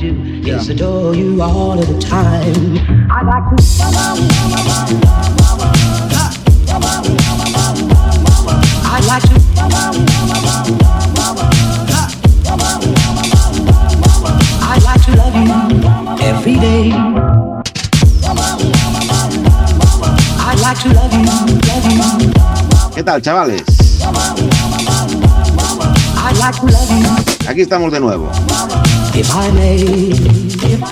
Yes, adore you all of the time. I like to. I like to. I like to love you every day. I like to love you, love you. ¿Qué tal, chavales? I like to love you Aquí estamos de nuevo.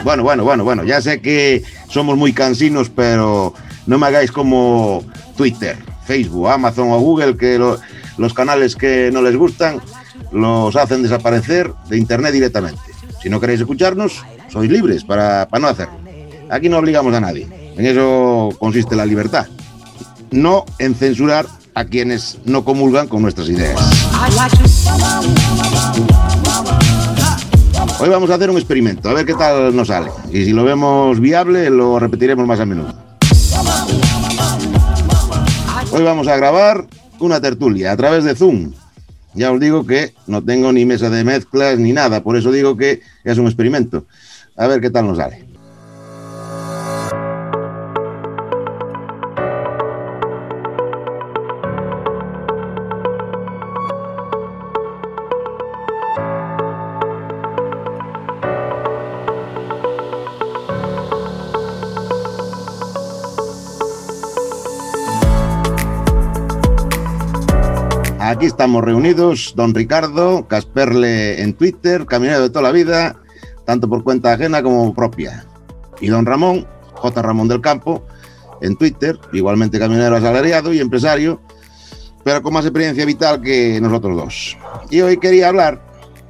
Bueno, bueno, bueno, bueno. Ya sé que somos muy cansinos, pero no me hagáis como Twitter, Facebook, Amazon o Google, que lo- los canales que no les gustan los hacen desaparecer de Internet directamente. Si no queréis escucharnos, sois libres para, para no hacerlo. Aquí no obligamos a nadie. En eso consiste la libertad. No en censurar a quienes no comulgan con nuestras ideas. Hoy vamos a hacer un experimento, a ver qué tal nos sale. Y si lo vemos viable, lo repetiremos más a menudo. Hoy vamos a grabar una tertulia a través de Zoom. Ya os digo que no tengo ni mesa de mezclas ni nada, por eso digo que es un experimento. A ver qué tal nos sale. Estamos reunidos, don Ricardo, Casperle en Twitter, camionero de toda la vida, tanto por cuenta ajena como propia. Y don Ramón, J. Ramón del Campo, en Twitter, igualmente camionero asalariado y empresario, pero con más experiencia vital que nosotros dos. Y hoy quería hablar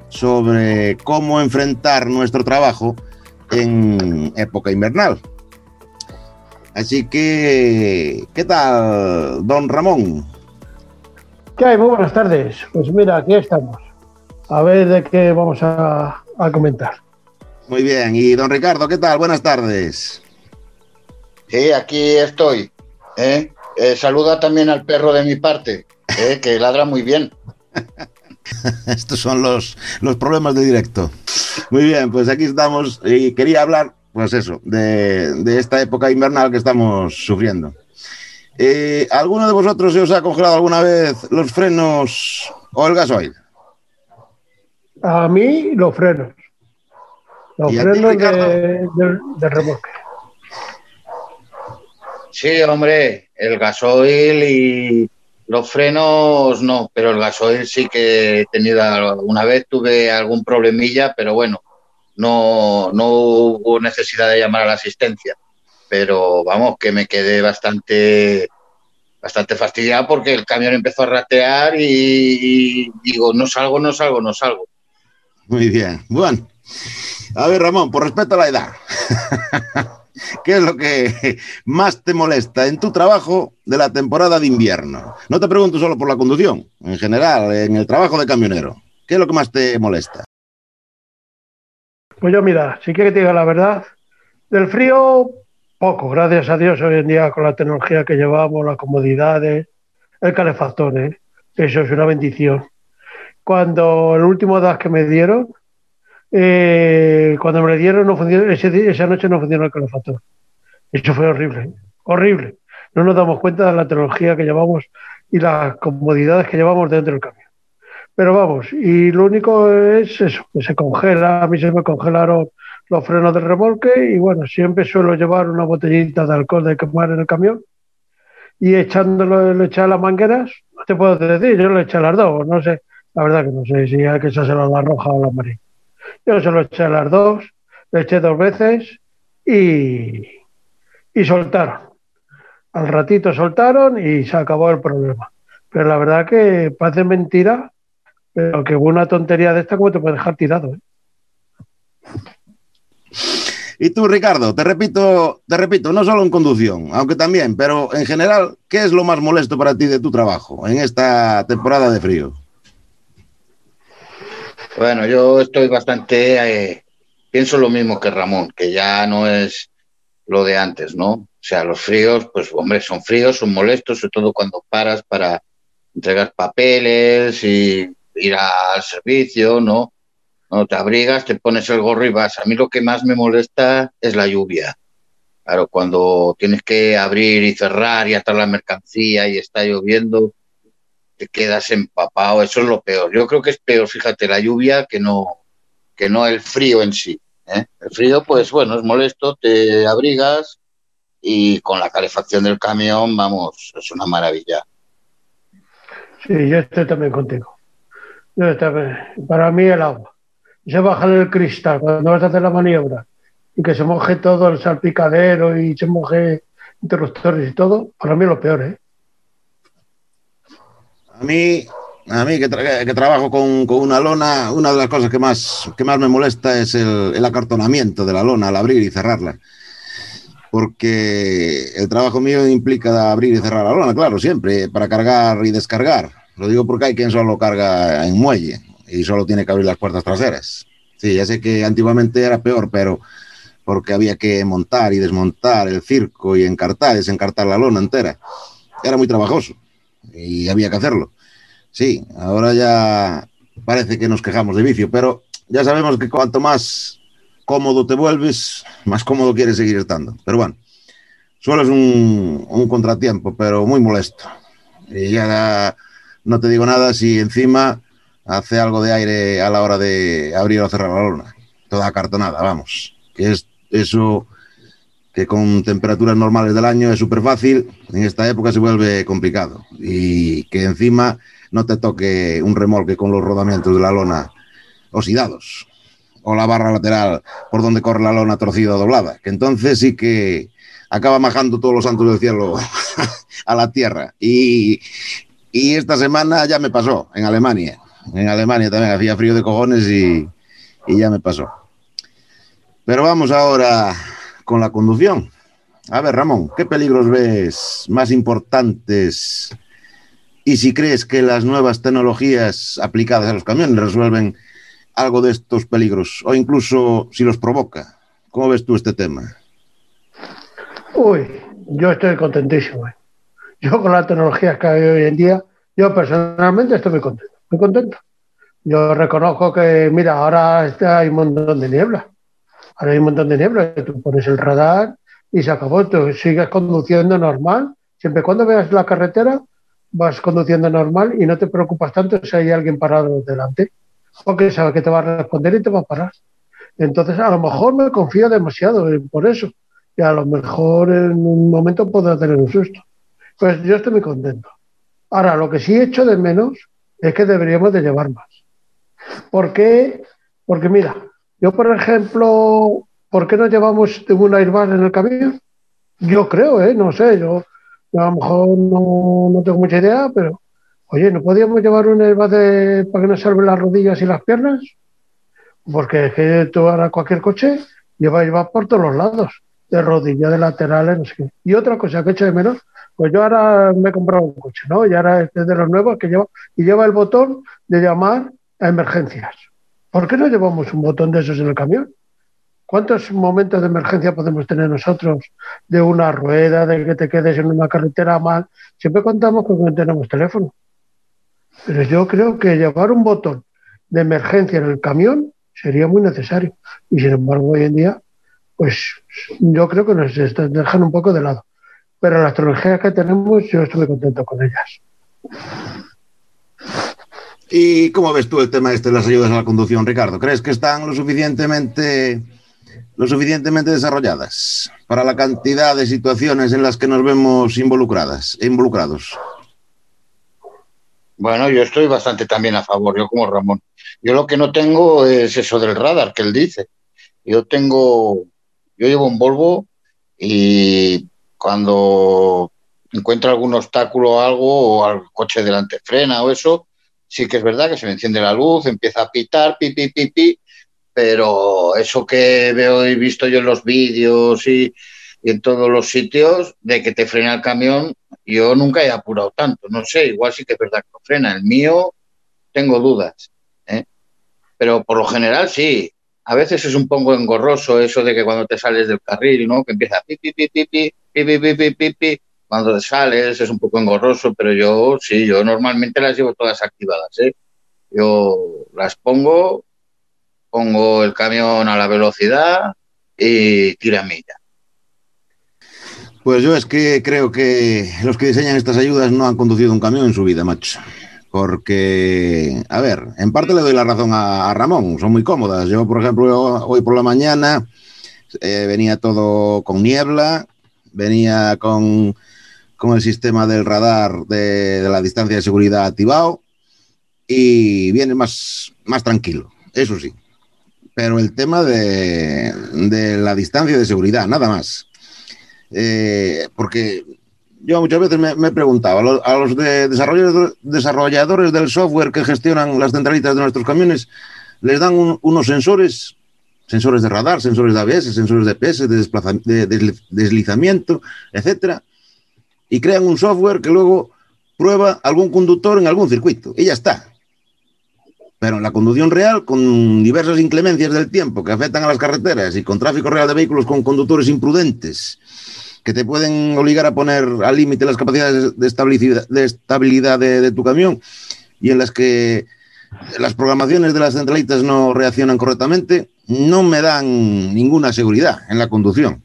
sobre cómo enfrentar nuestro trabajo en época invernal. Así que, ¿qué tal, don Ramón? ¿Qué hay? Muy buenas tardes. Pues mira, aquí estamos. A ver de qué vamos a, a comentar. Muy bien, y don Ricardo, ¿qué tal? Buenas tardes. Sí, aquí estoy. ¿eh? Eh, saluda también al perro de mi parte, ¿eh? que ladra muy bien. Estos son los, los problemas de directo. Muy bien, pues aquí estamos y quería hablar, pues eso, de, de esta época invernal que estamos sufriendo. Eh, ¿Alguno de vosotros se os ha congelado alguna vez los frenos o el gasoil? A mí, los frenos. Los ¿Y a ti, frenos de, del- del remolque. Sí, hombre, el gasoil y los frenos no, pero el gasoil sí que he tenido, una vez tuve algún problemilla, pero bueno, no, no hubo necesidad de llamar a la asistencia. Pero vamos, que me quedé bastante, bastante fastidiado porque el camión empezó a ratear y, y digo, no salgo, no salgo, no salgo. Muy bien. Bueno, a ver, Ramón, por respeto a la edad, ¿qué es lo que más te molesta en tu trabajo de la temporada de invierno? No te pregunto solo por la conducción, en general, en el trabajo de camionero. ¿Qué es lo que más te molesta? Pues yo, mira, si quiere que te diga la verdad, del frío, poco. Gracias a Dios, hoy en día con la tecnología que llevamos, las comodidades, el calefactor, ¿eh? eso es una bendición. Cuando el último DAS que me dieron, eh, cuando me lo dieron, no funcionó, esa noche no funcionó el calefactor. Eso fue horrible, horrible. No nos damos cuenta de la tecnología que llevamos y las comodidades que llevamos dentro del camión. Pero vamos, y lo único es eso, que se congela, a mí se me congelaron los frenos del remolque y bueno, siempre suelo llevar una botellita de alcohol de quemar en el camión y echándolo, le eché a las mangueras, no te puedo decir, yo le eché a las dos, no sé, la verdad que no sé si hay que echárselo a la roja o a la amarilla. Yo se lo eché a las dos, le eché dos veces y, y soltaron. al ratito soltaron y se acabó el problema. Pero la verdad que parece mentira, pero que una tontería de esta como te puede dejar tirado. ¿eh? Y tú, Ricardo, te repito, te repito, no solo en conducción, aunque también, pero en general, ¿qué es lo más molesto para ti de tu trabajo en esta temporada de frío? Bueno, yo estoy bastante, eh, pienso lo mismo que Ramón, que ya no es lo de antes, ¿no? O sea, los fríos, pues hombre, son fríos, son molestos, sobre todo cuando paras para entregar papeles y ir al servicio, ¿no? No te abrigas, te pones el gorro y vas. A mí lo que más me molesta es la lluvia. Claro, cuando tienes que abrir y cerrar y atar la mercancía y está lloviendo, te quedas empapado. Eso es lo peor. Yo creo que es peor, fíjate, la lluvia que no, que no el frío en sí. ¿eh? El frío, pues bueno, es molesto, te abrigas y con la calefacción del camión, vamos, es una maravilla. Sí, yo estoy también contigo. Yo. Para mí el agua. Se baja el cristal cuando vas a hacer la maniobra y que se moje todo el salpicadero y se moje interruptores y todo, para mí es lo peor, ¿eh? A mí, a mí que, tra- que trabajo con, con una lona, una de las cosas que más, que más me molesta es el, el acartonamiento de la lona al abrir y cerrarla. Porque el trabajo mío implica abrir y cerrar la lona, claro, siempre, para cargar y descargar. Lo digo porque hay quien solo carga en muelle y solo tiene que abrir las puertas traseras. Sí, ya sé que antiguamente era peor, pero porque había que montar y desmontar el circo y encartar, desencartar la lona entera. Era muy trabajoso y había que hacerlo. Sí, ahora ya parece que nos quejamos de vicio, pero ya sabemos que cuanto más cómodo te vuelves, más cómodo quieres seguir estando. Pero bueno, solo es un, un contratiempo, pero muy molesto. Y ya no te digo nada si encima hace algo de aire a la hora de abrir o cerrar la lona. Toda acartonada, vamos. Que es eso que con temperaturas normales del año es súper fácil, en esta época se vuelve complicado. Y que encima no te toque un remolque con los rodamientos de la lona oxidados o la barra lateral por donde corre la lona torcida o doblada, que entonces sí que acaba majando todos los santos del cielo a la tierra. Y, y esta semana ya me pasó en Alemania. En Alemania también hacía frío de cojones y, ya me pasó. Pero vamos ahora con la conducción. A ver, Ramón, ¿qué peligros ves más importantes? Y si crees que las nuevas tecnologías aplicadas a los camiones resuelven algo de estos peligros o incluso si los provoca. ¿Cómo ves tú este tema? Uy, yo estoy contentísimo. ¿eh? Yo con las tecnologías que hay hoy en día, yo personalmente estoy muy contento, muy contento. Yo reconozco que, mira, ahora está, hay un montón de niebla. Ahora hay un montón de niebla. Tú pones el radar y se acabó. Tú sigues conduciendo normal. Siempre cuando veas la carretera, vas conduciendo normal y no te preocupas tanto si hay alguien parado delante. Porque sabe que te va a responder y te va a parar. Entonces, a lo mejor me confío demasiado por eso. Y a lo mejor en un momento podrá tener un susto. Pues yo estoy muy contento. Ahora, lo que sí echo de menos es que deberíamos de llevar más. ¿Por qué? Porque mira, yo por ejemplo, ¿por qué no llevamos un airbag en el camión? Yo creo, ¿eh? No sé, yo, yo a lo mejor no, no tengo mucha idea, pero oye, ¿no podríamos llevar un airbag de- para que nos salven las rodillas y las piernas? Porque es que tú ahora cualquier coche lleva airbag por todos los lados, de rodillas, de laterales, no sé qué. Y otra cosa que echo de menos, pues yo ahora me he comprado un coche, ¿no? Y ahora este es de los nuevos que lleva, y lleva el botón de llamar a emergencias. ¿Por qué no llevamos un botón de esos en el camión? ¿Cuántos momentos de emergencia podemos tener nosotros de una rueda, de que te quedes en una carretera mal? Siempre contamos con que tenemos teléfono. Pero yo creo que llevar un botón de emergencia en el camión sería muy necesario. Y sin embargo, hoy en día, pues yo creo que nos dejando un poco de lado. Pero las tecnologías que tenemos, yo estoy contento con ellas. ¿Y cómo ves tú el tema este de las ayudas a la conducción, Ricardo? ¿Crees que están lo suficientemente, lo suficientemente desarrolladas para la cantidad de situaciones en las que nos vemos involucradas, involucrados? Bueno, yo estoy bastante también a favor, yo como Ramón. Yo lo que no tengo es eso del radar que él dice. Yo tengo, yo llevo un Volvo y cuando encuentro algún obstáculo o algo, o al coche delante frena o eso, sí que es verdad que se me enciende la luz, empieza a pitar, pi, pi, pi, pi, pero eso que veo y visto yo en los vídeos y, y en todos los sitios, de que te frena el camión, yo nunca he apurado tanto, no sé, igual sí que es verdad que lo frena, el mío tengo dudas, ¿eh? pero por lo general sí, a veces es un poco engorroso eso de que cuando te sales del carril, ¿no? Que empieza pi, pi, pi, pi, pi, pi, pi. Cuando sales es un poco engorroso, pero yo sí, yo normalmente las llevo todas activadas, ¿eh? Yo las pongo, pongo el camión a la velocidad y tira milla. Pues yo es que creo que los que diseñan estas ayudas no han conducido un camión en su vida, macho. Porque, a ver, en parte le doy la razón a, a Ramón, son muy cómodas. Yo, por ejemplo, hoy por la mañana eh, venía todo con niebla, venía con, con el sistema del radar de, la distancia de seguridad activado y viene más, más tranquilo, eso sí. Pero el tema de, de la distancia de seguridad, nada más. Eh, porque yo muchas veces me, he preguntado a los, desarrolladores, del software que gestionan las centralitas de nuestros camiones, les dan un, unos sensores, sensores de radar, sensores de ABS, sensores de PS, de, de, de deslizamiento, etcétera, y crean un software que luego prueba algún conductor en algún circuito y ya está. Pero en la conducción real, con diversas inclemencias del tiempo que afectan a las carreteras y con tráfico real de vehículos con conductores imprudentes, que te pueden obligar a poner al límite las capacidades de estabilidad, de, tu camión y en las que las programaciones de las centralitas no reaccionan correctamente, no me dan ninguna seguridad en la conducción.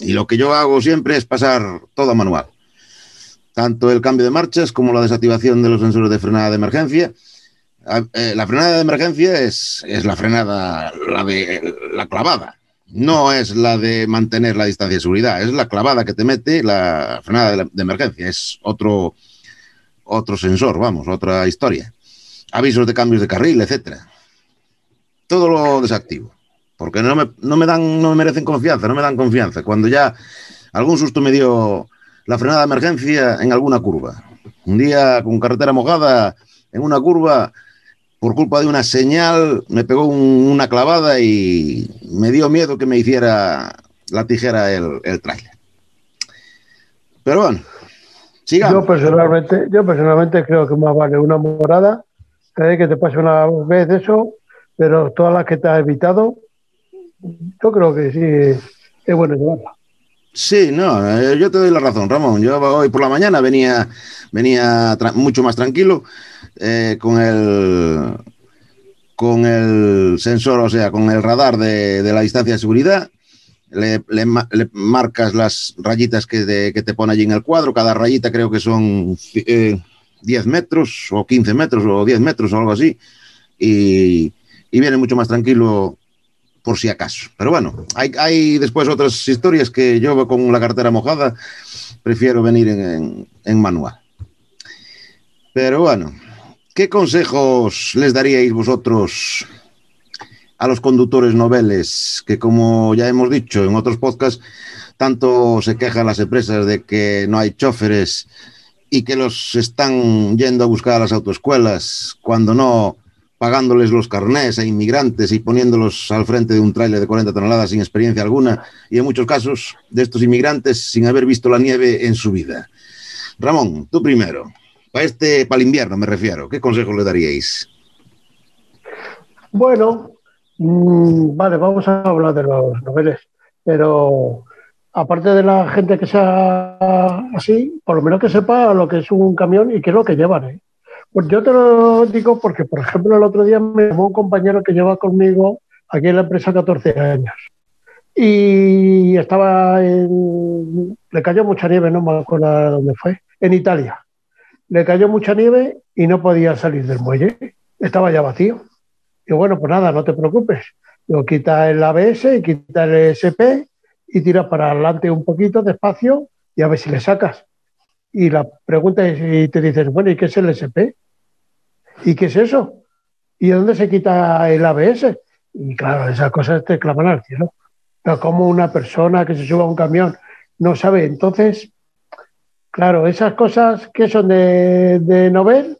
Y lo que yo hago siempre es pasar todo manual. Tanto el cambio de marchas como la desactivación de los sensores de frenada de emergencia. Eh, la frenada de emergencia es, es la frenada, la de la clavada, no es la de mantener la distancia de seguridad, es la clavada que te mete la frenada de, de emergencia, es otro, otro sensor, vamos, otra historia. Avisos de cambios de carril, etcétera. Todo lo desactivo, porque no me, no me dan, no me merecen confianza, no me dan confianza. Cuando ya algún susto me dio la frenada de emergencia en alguna curva. Un día con carretera mojada, en una curva, por culpa de una señal, me pegó un, una clavada y me dio miedo que me hiciera la tijera el, el trailer. Pero bueno, sigamos. Yo personalmente, yo personalmente creo que más vale una morada que que te pase una vez eso, pero todas las que te ha evitado, yo creo que sí es, bueno llevarla. Sí, no, eh, yo te doy la razón, Ramón. Yo hoy por la mañana venía, venía mucho más tranquilo eh, con el con el sensor, o sea, con el radar de, de la distancia de seguridad. Le, le, le, marcas las rayitas que, de, que, te pone allí en el cuadro. Cada rayita creo que son eh, 10 metros o 15 metros o 10 metros o algo así. Y, y viene mucho más tranquilo por si acaso. Pero bueno, hay, hay, después otras historias que yo con la cartera mojada prefiero venir en, en, en manual. Pero bueno, ¿qué consejos les daríais vosotros a los conductores noveles que, como ya hemos dicho en otros podcasts, tanto se quejan las empresas de que no hay choferes y que los están yendo a buscar a las autoescuelas cuando no pagándoles los carnés a inmigrantes y poniéndolos al frente de un tráiler de 40 toneladas sin experiencia alguna y en muchos casos de estos inmigrantes sin haber visto la nieve en su vida. Ramón, tú primero. Para este, para el invierno me refiero. ¿Qué consejos le daríais? Bueno, mmm, vale, vamos a hablar de los noveles, pero aparte de la gente que sea así, por lo menos que sepa lo que es un camión y qué es lo que llevan, ¿eh? Pues yo te lo digo porque, por ejemplo, el otro día me llamó un compañero que lleva conmigo aquí en la empresa 14 años. Y estaba en. Le cayó mucha nieve, no me acuerdo dónde fue. En Italia. Le cayó mucha nieve y no podía salir del muelle. Estaba ya vacío. Y bueno, pues nada, no te preocupes. Yo quita el ABS y quita el SP y tira para adelante un poquito despacio y a ver si le sacas. Y la pregunta es, y te dices, bueno, ¿y qué es el SP? ¿Y qué es eso? ¿Y dónde se quita el ABS? Y claro, esas cosas te claman al cielo. Pero como una persona que se suba a un camión no sabe, entonces Claro, esas cosas que son de, de novel,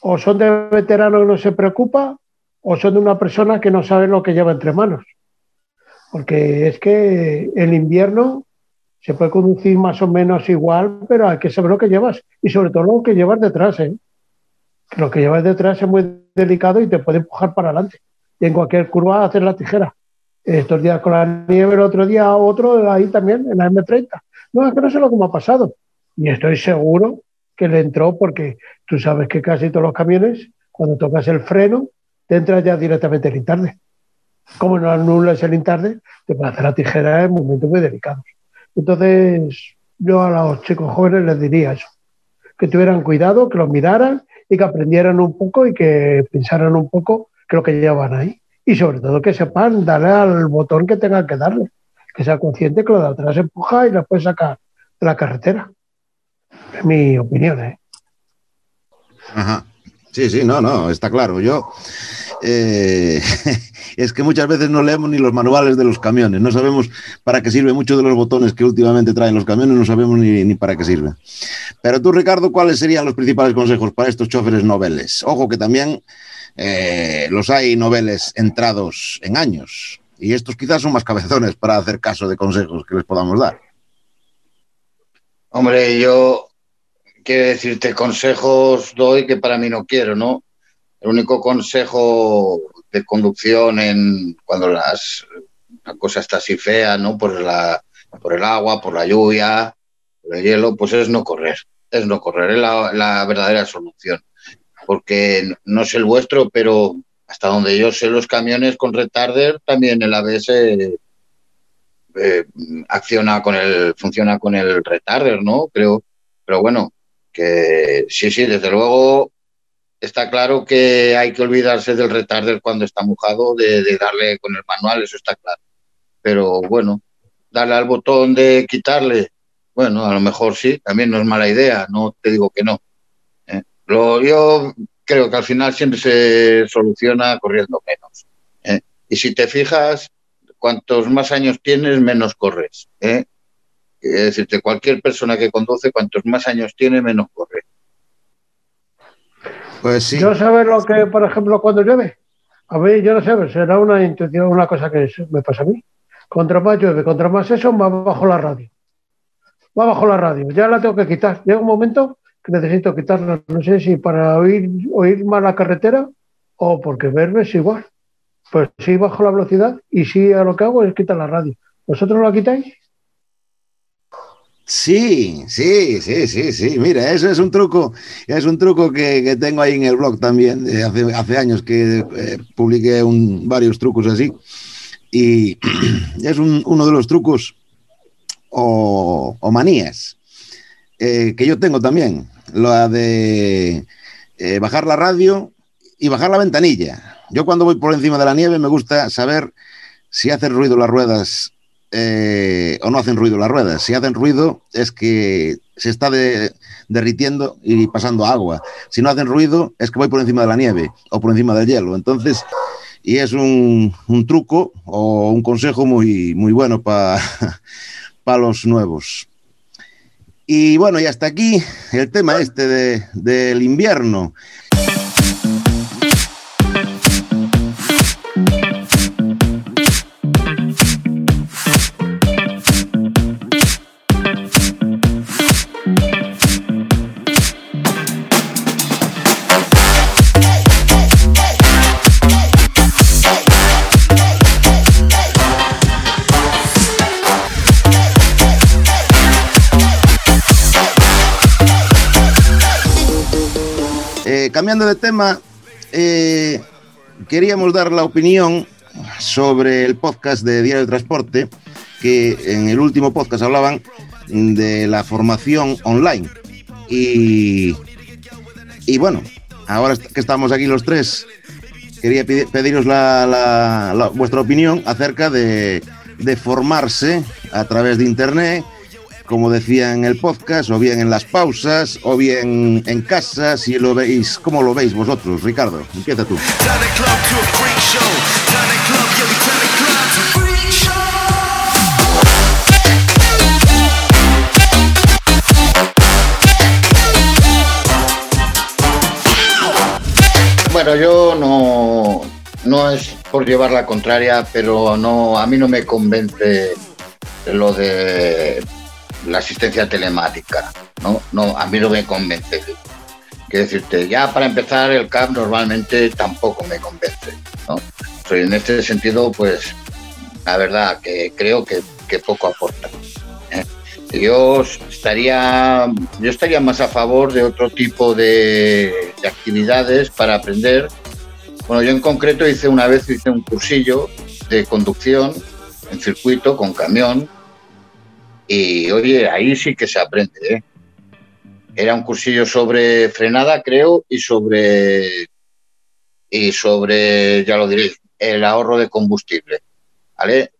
o son de veterano que no se preocupa, o son de una persona que no sabe lo que lleva entre manos. Porque es que el invierno se puede conducir más o menos igual, pero hay que saber lo que llevas y sobre todo lo que llevas detrás. ¿eh? Lo que llevas detrás es muy delicado y te puede empujar para adelante. Y en cualquier curva hacer la tijera. Estos días con la nieve, el otro día otro, ahí también, en la M30. No, es que no sé lo que me ha pasado. Y estoy seguro que le entró porque tú sabes que casi todos los camiones, cuando tocas el freno, te entra ya directamente el intarde. Como no anulas el intarde, te puede hacer la tijera en momentos muy delicados. Entonces, yo a los chicos jóvenes les diría eso, que tuvieran cuidado, que los miraran y que aprendieran un poco y que pensaran un poco lo que llevan ahí. Y sobre todo que sepan darle al botón que tengan que darle, que sea consciente que lo de atrás empuja y la puede sacar de la carretera. Es mi opinión, ¿eh? Ajá. Sí, sí, no, no, está claro. Yo eh, es que muchas veces no leemos ni los manuales de los camiones, no sabemos para qué sirve muchos de los botones que últimamente traen los camiones, no sabemos ni, para qué sirven. Pero tú, Ricardo, ¿cuáles serían los principales consejos para estos choferes noveles? Ojo que también eh, los hay noveles entrados en años y estos quizás son más cabezones para hacer caso de consejos que les podamos dar. Hombre, yo quiero decirte consejos doy que para mí no quiero, ¿no? El único consejo de conducción en cuando las, la cosa está así fea, ¿no? Por, la, por el agua, por la lluvia, por el hielo, pues es no correr. Es no correr, es la, la verdadera solución. Porque no es el vuestro, pero hasta donde yo sé los camiones con retarder, también el ABS eh, acciona con el, funciona con el retarder, ¿no? Creo, pero bueno, sí, sí, desde luego está claro que hay que olvidarse del retarder cuando está mojado, de, de, darle con el manual, eso está claro. Pero bueno, darle al botón de quitarle, bueno, a lo mejor sí, también no es mala idea, no te digo que no. ¿eh? Lo, yo creo que al final siempre se soluciona corriendo menos. ¿eh? Y si te fijas, cuantos más años tienes, menos corres. ¿eh? Es decirte, cualquier persona que conduce, cuantos más años tiene, menos corre. Pues sí. Yo sabes lo que, por ejemplo, cuando llueve. A ver, yo no sé, será una intuición, una cosa que me pasa a mí. Contra más llueve, contra más eso, más bajo la radio. Va bajo la radio, ya la tengo que quitar. Llega un momento que necesito quitarla. No sé si para oír, oír más la carretera o porque verme es igual. Pues sí, bajo la velocidad y sí, a lo que hago es quitar la radio. ¿Vosotros la quitáis? Sí, sí, sí, sí, sí. Mira, eso es un truco, es un truco que, que tengo ahí en el blog también. de hace, hace, años que eh, publiqué varios trucos así. Y es un, uno de los trucos o, manías eh, que yo tengo también. La de eh, bajar la radio y bajar la ventanilla. Yo cuando voy por encima de la nieve me gusta saber si hacen ruido las ruedas eh, o no hacen ruido las ruedas. Si hacen ruido es que se está de, derritiendo y pasando agua. Si no hacen ruido es que voy por encima de la nieve o por encima del hielo. Entonces, y es un, truco o un consejo muy, muy bueno para pa los nuevos. Y bueno, y hasta aquí el tema este de, del invierno. Cambiando de tema, eh, queríamos dar la opinión sobre el podcast de Diario de Transporte, que en el último podcast hablaban de la formación online. Y, y bueno, ahora que estamos aquí los tres, quería pediros la, la, la, vuestra opinión acerca de, de formarse a través de Internet como decía en el podcast, o bien en las pausas, o bien en casa, si lo veis, ¿cómo lo veis vosotros, Ricardo? Empieza tú. Bueno, yo no, no es por llevar la contraria, pero no, a mí no me convence lo de la asistencia telemática, ¿no? No, a mí no me convence. Quiero decirte, ya para empezar el CAP normalmente tampoco me convence, ¿no? En este sentido, pues, la verdad que creo que, que poco aporta. ¿eh? Yo estaría, yo estaría más a favor de otro tipo de, de actividades para aprender. Bueno, yo en concreto hice una vez hice un cursillo de conducción en circuito con camión y oye, ahí sí que se aprende. ¿eh? Era un cursillo sobre frenada, creo, y sobre y sobre, ya lo diréis, el ahorro de combustible. ¿Vale?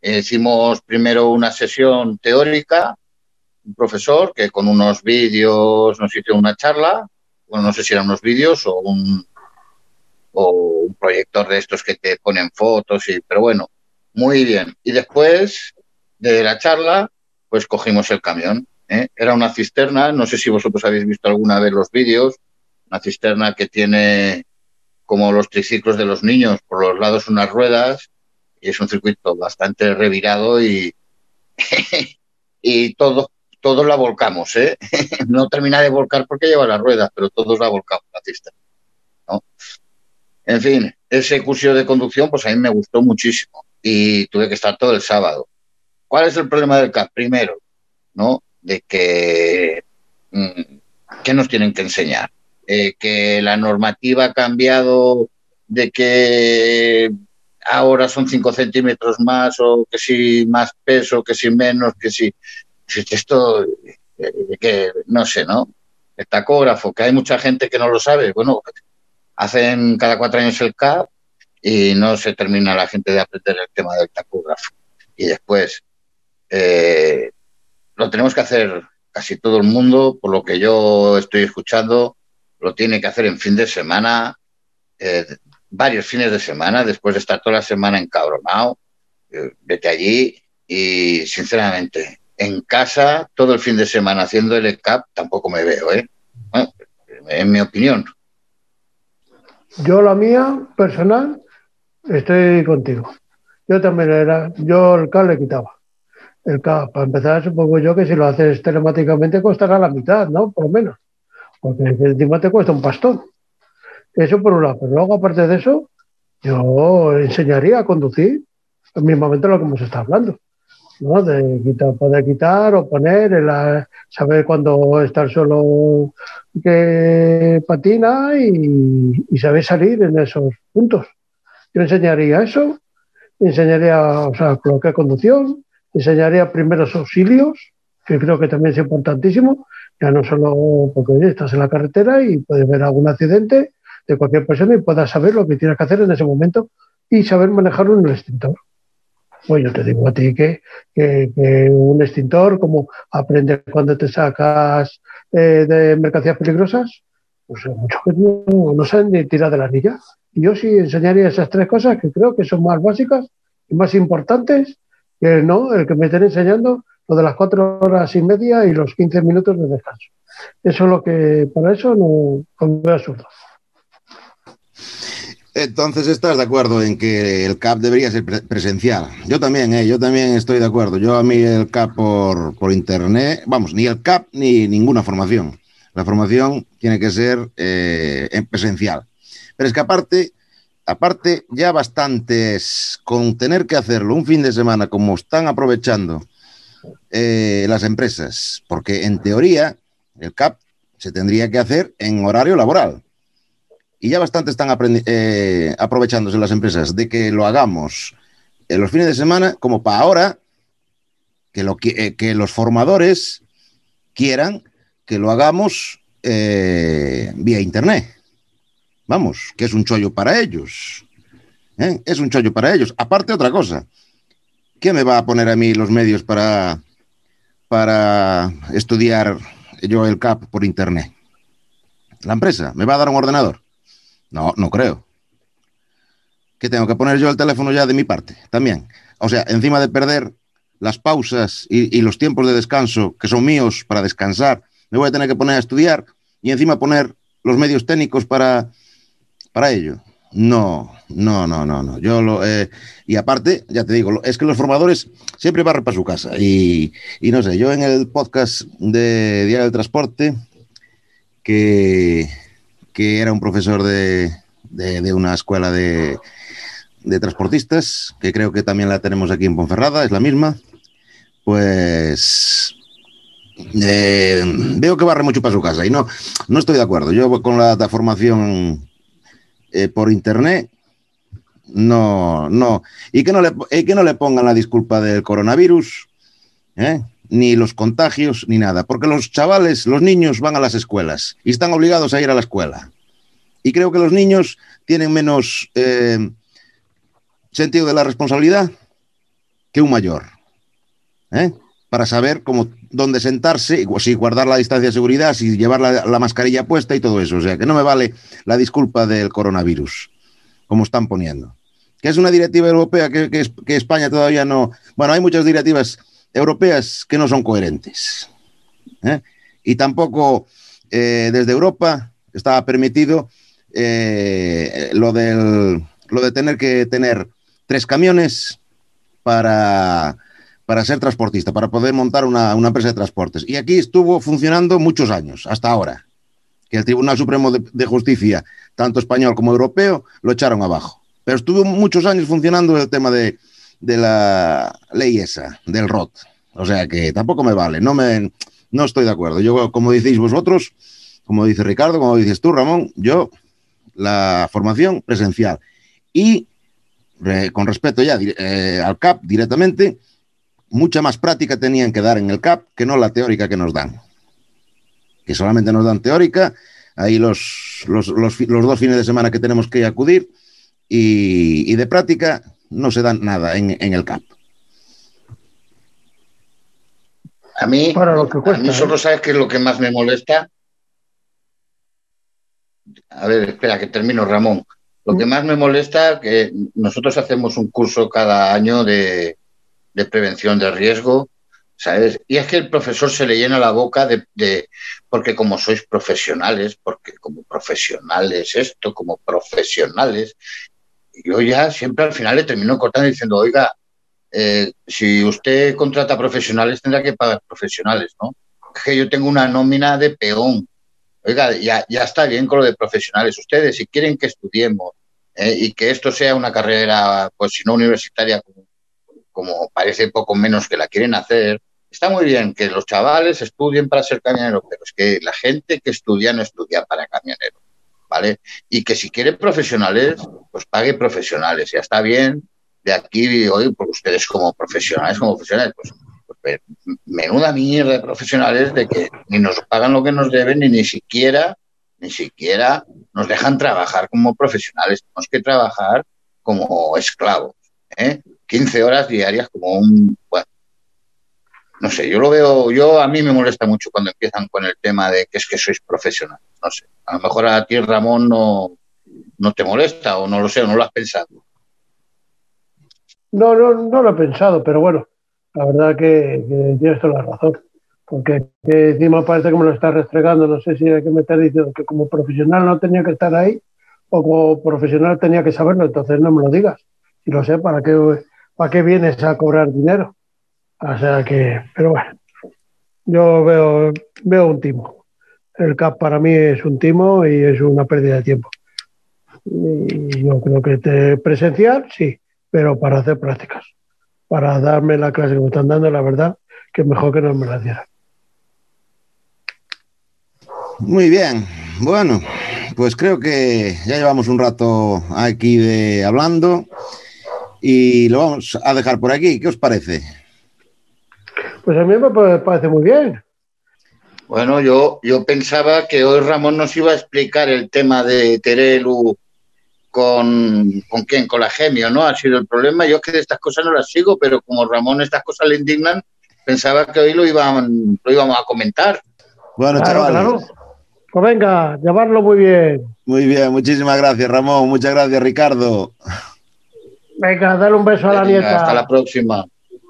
Hicimos primero una sesión teórica, un profesor que con unos vídeos nos hizo una charla, bueno, no sé si eran unos vídeos o un, o un proyector de estos que te ponen fotos, y, pero bueno, muy bien. Y después de la charla, pues cogimos el camión. ¿eh? Era una cisterna, no sé si vosotros habéis visto alguna vez los vídeos, una cisterna que tiene como los triciclos de los niños, por los lados unas ruedas, y es un circuito bastante revirado y, y todo, todos la volcamos, ¿eh? no termina de volcar porque lleva las ruedas, pero todos la volcamos, la cisterna. En fin, ese curso de conducción, pues a mí me gustó muchísimo y tuve que estar todo el sábado. ¿Cuál es el problema del CAP? Primero, ¿no? De que, mm, ¿qué nos tienen que enseñar? Eh, que la normativa ha cambiado de que ahora son 5 centímetros más o que si más peso, que si menos, que si... Esto, eh, que no sé, ¿no? El tacógrafo, que hay mucha gente que no lo sabe. Bueno, hacen cada cuatro años el CAP y no se termina la gente de aprender el tema del tacógrafo. Y después, eh, lo tenemos que hacer casi todo el mundo, por lo que yo estoy escuchando, lo tiene que hacer en fin de semana, eh, varios fines de semana, después de estar toda la semana encabronado, eh, vete allí y sinceramente, en casa, todo el fin de semana haciendo el ECAP, tampoco me veo, ¿eh? En mi opinión. Yo la mía, personal, estoy contigo. Yo también era, yo el CAP le quitaba. El para empezar, supongo yo que si lo haces telemáticamente costará la mitad, ¿no? Por lo menos. Porque encima te cuesta un pastón. Eso por un lado. Pero luego, aparte de eso, yo enseñaría a conducir mismamente lo que hemos estado hablando. ¿no? De quitar, poder quitar o poner, el, saber cuándo está el suelo que patina y, y, saber salir en esos puntos. Yo enseñaría eso, enseñaría, o sea, lo que es conducción, enseñaría primeros auxilios, que creo que también es importantísimo, ya no solo porque estás en la carretera y puedes ver algún accidente de cualquier persona y puedas saber lo que tienes que hacer en ese momento y saber manejarlo en el extintor. Pues yo te digo a ti que, que, que un extintor, como aprender cuando te sacas eh, de mercancías peligrosas, pues muchos que no, no, saben ni tirar de la anilla. Y yo sí enseñaría esas tres cosas que creo que son más básicas y más importantes no el que me estén enseñando lo de las cuatro horas y media y los 15 minutos de descanso. Eso es lo que, para eso no, no veo absurdo. Entonces estás de acuerdo en que el CAP debería ser pre presencial. Yo también, ¿eh? yo también estoy de acuerdo. Yo a mí el CAP por, por internet, vamos, ni el CAP ni ninguna formación. La formación tiene que ser eh, en presencial. Pero es que aparte, aparte ya bastantes con tener que hacerlo un fin de semana como están aprovechando eh, las empresas, porque en teoría el CAP se tendría que hacer en horario laboral y ya bastante están eh, aprovechándose las empresas de que lo hagamos en los fines de semana, como para ahora, que, lo, eh, que los formadores quieran que lo hagamos eh, vía internet. Vamos, que es un chollo para ellos. ¿eh? Es un chollo para ellos. Aparte, otra cosa. ¿Qué me va a poner a mí los medios para, para estudiar yo el CAP por internet? La empresa me va a dar un ordenador. No, no creo. ¿Qué tengo que poner yo el teléfono ya de mi parte? También. O sea, encima de perder las pausas y, y, los tiempos de descanso que son míos para descansar, me voy a tener que poner a estudiar y encima poner los medios técnicos para, para ello. No, no, no, no, no. Yo lo, eh, y aparte, ya te digo, es que los formadores siempre barren para su casa. Y, y, no sé, yo en el podcast de Diario del Transporte, que, que era un profesor de, de, una escuela de, de, transportistas, que creo que también la tenemos aquí en Ponferrada, es la misma, pues eh, veo que barre mucho para su casa y no, no estoy de acuerdo. Yo con la, la formación eh, por internet, no, no. Y que no, le, que no le pongan la disculpa del coronavirus, ¿eh? ni los contagios, ni nada. Porque los chavales, los niños van a las escuelas y están obligados a ir a la escuela. Y creo que los niños tienen menos eh, sentido de la responsabilidad que un mayor. Para saber cómo, dónde sentarse, si guardar la distancia de seguridad, si llevar la, la, mascarilla puesta y todo eso. O sea, que no me vale la disculpa del coronavirus, como están poniendo. Que es una directiva europea que España todavía no. Bueno, hay muchas directivas europeas que no son coherentes. ¿eh? Y tampoco eh, desde Europa estaba permitido eh, lo, del, lo de tener que tener tres camiones para, para ser transportista, para poder montar una, empresa de transportes. Y aquí estuvo funcionando muchos años, hasta ahora, que el Tribunal Supremo de, Justicia, tanto español como europeo, lo echaron abajo. Pero estuvo muchos años funcionando el tema de, de la ley esa, del ROT. O sea que tampoco me vale, no, me, no estoy de acuerdo. Yo, como decís vosotros, como dice Ricardo, como dices tú, Ramón, yo la formación presencial. Y eh, con respecto ya eh, al CAP directamente, mucha más práctica tenían que dar en el CAP que no la teórica que nos dan. Que solamente nos dan teórica, ahí los, los, los, los dos fines de semana que tenemos que acudir, y, y de práctica no se dan nada en, en el CAP. A mí, Para lo que cuesta, a mí solo ¿eh? sabes que es lo que más me molesta. A ver, espera, que termino, Ramón. Lo que más me molesta que nosotros hacemos un curso cada año de, de prevención de riesgo, ¿sabes? Y es que el profesor se le llena la boca de, porque como sois profesionales, porque como profesionales esto, como profesionales, yo ya siempre al final le termino cortando diciendo, oiga, eh, si usted contrata profesionales tendrá que pagar profesionales, ¿no? Es que yo tengo una nómina de peón. Oiga, ya, ya está bien con lo de profesionales. Ustedes, si quieren que estudiemos eh, y que esto sea una carrera, pues si no universitaria, como, como parece poco menos que la quieren hacer, está muy bien que los chavales estudien para ser camioneros, pero es que la gente que estudia no estudia para camionero, ¿vale? Y que si quiere profesionales, pues pague profesionales, ya está bien. De aquí hoy, porque ustedes como profesionales, como profesionales, pues, pues menuda mierda de profesionales de que ni nos pagan lo que nos deben, ni ni siquiera, ni siquiera nos dejan trabajar como profesionales. Tenemos que trabajar como esclavos, ¿eh? 15 horas diarias como un, bueno, no sé, yo lo veo, yo a mí me molesta mucho cuando empiezan con el tema de que es que sois profesionales, no sé, a lo mejor a ti Ramón no, no te molesta o no lo sé, o no lo has pensado. No, no, no lo he pensado, pero bueno, la verdad que, que tienes toda la razón, porque que encima parece que me lo estás restregando, no sé si hay que me estás diciendo que como profesional no tenía que estar ahí o como profesional tenía que saberlo, entonces no me lo digas, si lo sé, ¿para qué, para qué vienes a cobrar dinero? O sea que, pero bueno, yo veo, veo un timo. El CAP para mí es un timo y es una pérdida de tiempo. Y yo creo que te presencial, sí, pero para hacer prácticas. Para darme la clase que me están dando, la verdad, que mejor que no me la dieran. Muy bien, bueno, pues creo que ya llevamos un rato aquí de hablando y lo vamos a dejar por aquí. ¿Qué os parece? Pues a mí me parece muy bien. Bueno, yo, yo pensaba que hoy Ramón nos iba a explicar el tema de Terelu con, con quién, con la Gemio, ¿no? Ha sido el problema. Yo es que de estas cosas no las sigo, pero como Ramón estas cosas le indignan, pensaba que hoy lo, iban, lo íbamos a comentar. Bueno, Claro, chavales. claro. Pues venga, llevarlo muy bien. Muy bien, muchísimas gracias, Ramón. Muchas gracias, Ricardo. Venga, dale un beso a la nieta. hasta la próxima.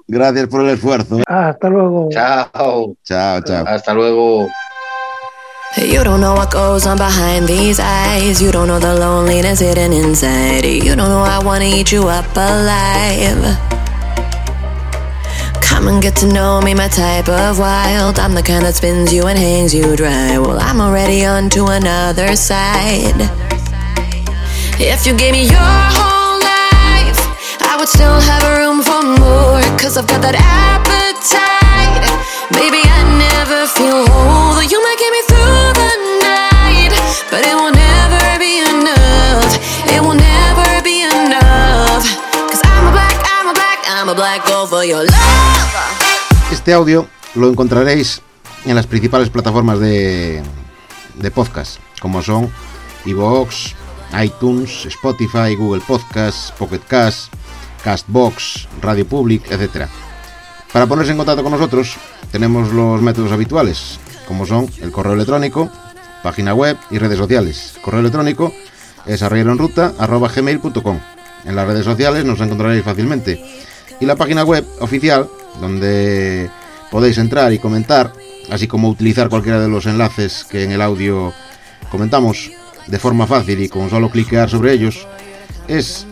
Gracias por el esfuerzo. Hasta luego. Chao. Chao, chao. Hasta luego. You don't know what goes on behind these eyes. You don't know the loneliness hidden inside. You don't know I wanna eat you up alive. Come and get to know me, my type of wild. I'm the kind that spins you and hangs you dry. Well, I'm already on to another side. If you gave me your whole life, I I'm a black, gold for your love. Este audio lo encontraréis en las principales plataformas de, de podcast, como son iVoox, iTunes, Spotify, Google Podcasts, Pocket Cast, Castbox, Radio Public, etc. Para ponerse en contacto con nosotros tenemos los métodos habituales, como son el correo electrónico, página web y redes sociales. Correo electrónico es arrieroenruta.gmail.com. En las redes sociales nos encontraréis fácilmente. Y la página web oficial, donde podéis entrar y comentar, así como utilizar cualquiera de los enlaces que en el audio comentamos de forma fácil y con solo cliquear sobre ellos, es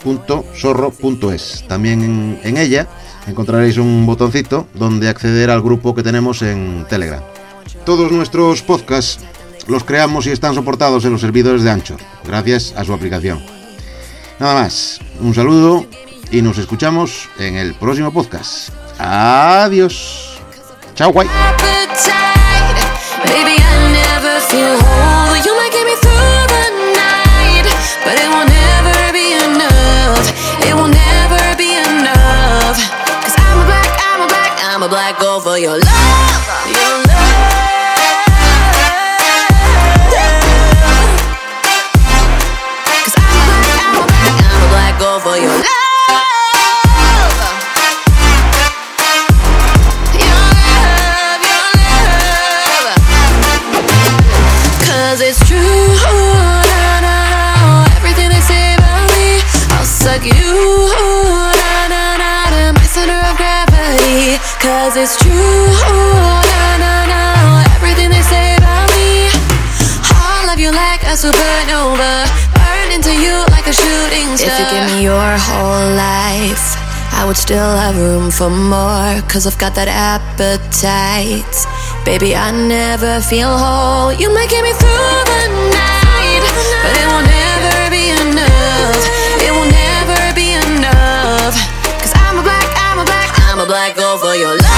arrieroenruta.sorro.es. También en, en ella encontraréis un botoncito donde acceder al grupo que tenemos en Telegram. Todos nuestros podcasts los creamos y están soportados en los servidores de Anchor, gracias a su aplicación. Nada más, un saludo y nos escuchamos en el próximo podcast. Adiós. Chao, guay. Your love. Cause it's true. Na, na, na, everything they say about me. All of you like a supernova. Burn into you like a shooting star. If you give me your whole life, I would still have room for more. Cause I've got that appetite. Baby, I never feel whole. You might get me through the night, but it will never be enough. It will never be enough. Cause I'm a black, I'm a black, I'm a black gold for your love.